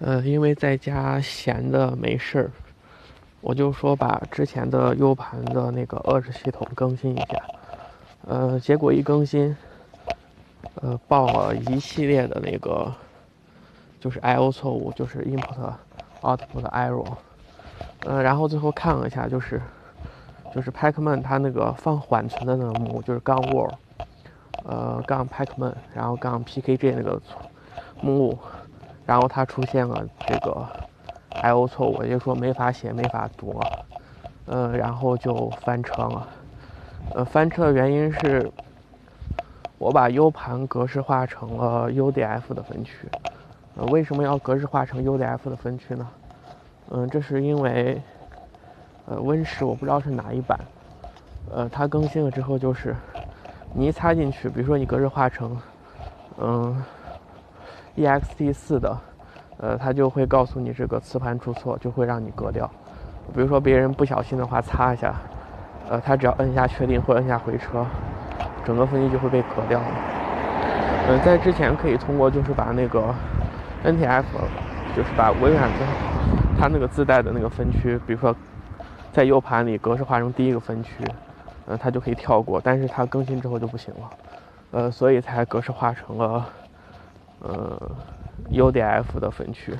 呃，因为在家闲的没事儿，我就说把之前的 U 盘的那个遏制系统更新一下。呃，结果一更新，呃，报了一系列的那个就是 I/O 错误，就是 input output error。呃，然后最后看了一下，就是就是 Pacman 它那个放缓存的那个目，就是杠 word，呃，杠 Pacman，然后杠 pkg 那个目录。然后它出现了这个 I/O 错误，也就说没法写、没法读，呃，然后就翻车了。呃，翻车的原因是，我把 U 盘格式化成了 UDF 的分区。呃，为什么要格式化成 UDF 的分区呢？嗯，这是因为，呃，Win 十我不知道是哪一版，呃，它更新了之后就是，你一插进去，比如说你格式化成，嗯。Ext 四的，呃，它就会告诉你这个磁盘出错，就会让你割掉。比如说别人不小心的话擦一下，呃，他只要摁下确定或摁下回车，整个分区就会被割掉了。呃，在之前可以通过就是把那个 NTF，就是把微软的它那个自带的那个分区，比如说在 U 盘里格式化成第一个分区，呃，它就可以跳过。但是它更新之后就不行了，呃，所以才格式化成了。呃，UDF 的分区，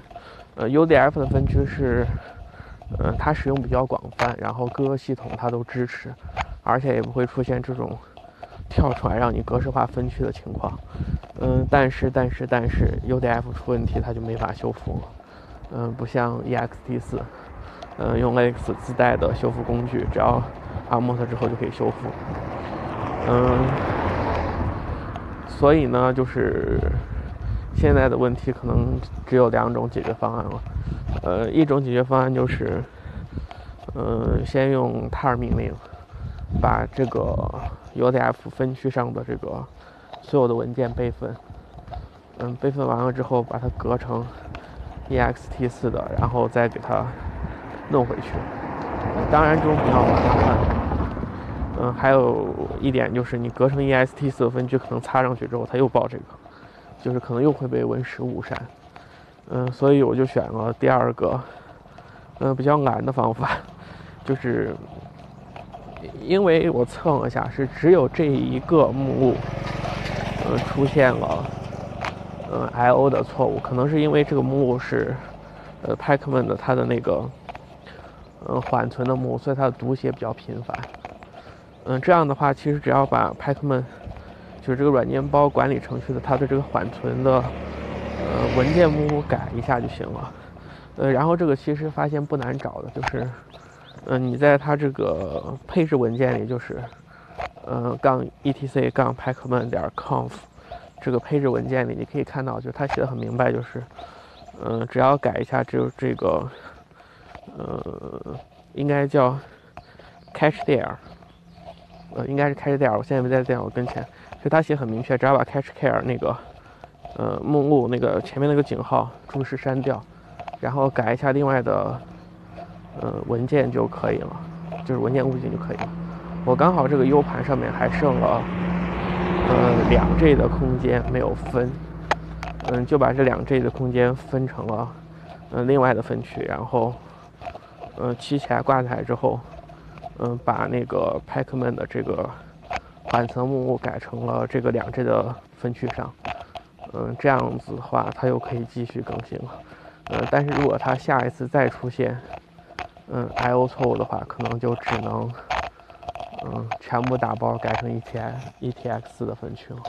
呃，UDF 的分区是，呃，它使用比较广泛，然后各个系统它都支持，而且也不会出现这种跳出来让你格式化分区的情况。嗯，但是但是但是 UDF 出问题它就没法修复了。嗯，不像 ext4，嗯，用 Linux 自带的修复工具，只要 unmount 之后就可以修复。嗯，所以呢，就是。现在的问题可能只有两种解决方案了，呃，一种解决方案就是，呃，先用 tar 命令把这个 UDF 分区上的这个所有的文件备份，嗯，备份完了之后把它隔成 ext4 的，然后再给它弄回去。当然这种比较麻烦，嗯，还有一点就是你隔成 ext4 的分区，可能插上去之后它又报这个。就是可能又会被 Win 十误删，嗯，所以我就选了第二个，嗯，比较难的方法，就是因为我测了一下，是只有这一个目录，嗯，出现了，嗯，I/O 的错误，可能是因为这个目录是，呃，Pacman 的它的那个，嗯，缓存的目录，所以它的读写比较频繁，嗯，这样的话，其实只要把 Pacman 就是这个软件包管理程序的它的这个缓存的呃文件目录改一下就行了，呃，然后这个其实发现不难找的，就是，嗯，你在它这个配置文件里，就是，呃，杠 etc 杠 pacman 点 conf 这个配置文件里，你可以看到，就是它写的很明白，就是，嗯，只要改一下，就这个，呃，应该叫 cache 点呃，应该是 cache there，我现在没在电脑跟前。就他写很明确，只要把 cache care 那个，呃，目录那个前面那个井号注释删掉，然后改一下另外的，呃，文件就可以了，就是文件物件就可以了。我刚好这个 U 盘上面还剩了，呃，两 G 的空间没有分，嗯，就把这两 G 的空间分成了，嗯，另外的分区，然后，呃，起起来挂起来之后，嗯，把那个 Packman 的这个。缓存目录改成了这个两 G 的分区上，嗯，这样子的话，它又可以继续更新了，嗯，但是如果它下一次再出现，嗯，I/O 错误的话，可能就只能，嗯，全部打包改成 E T I E T X 的分区了。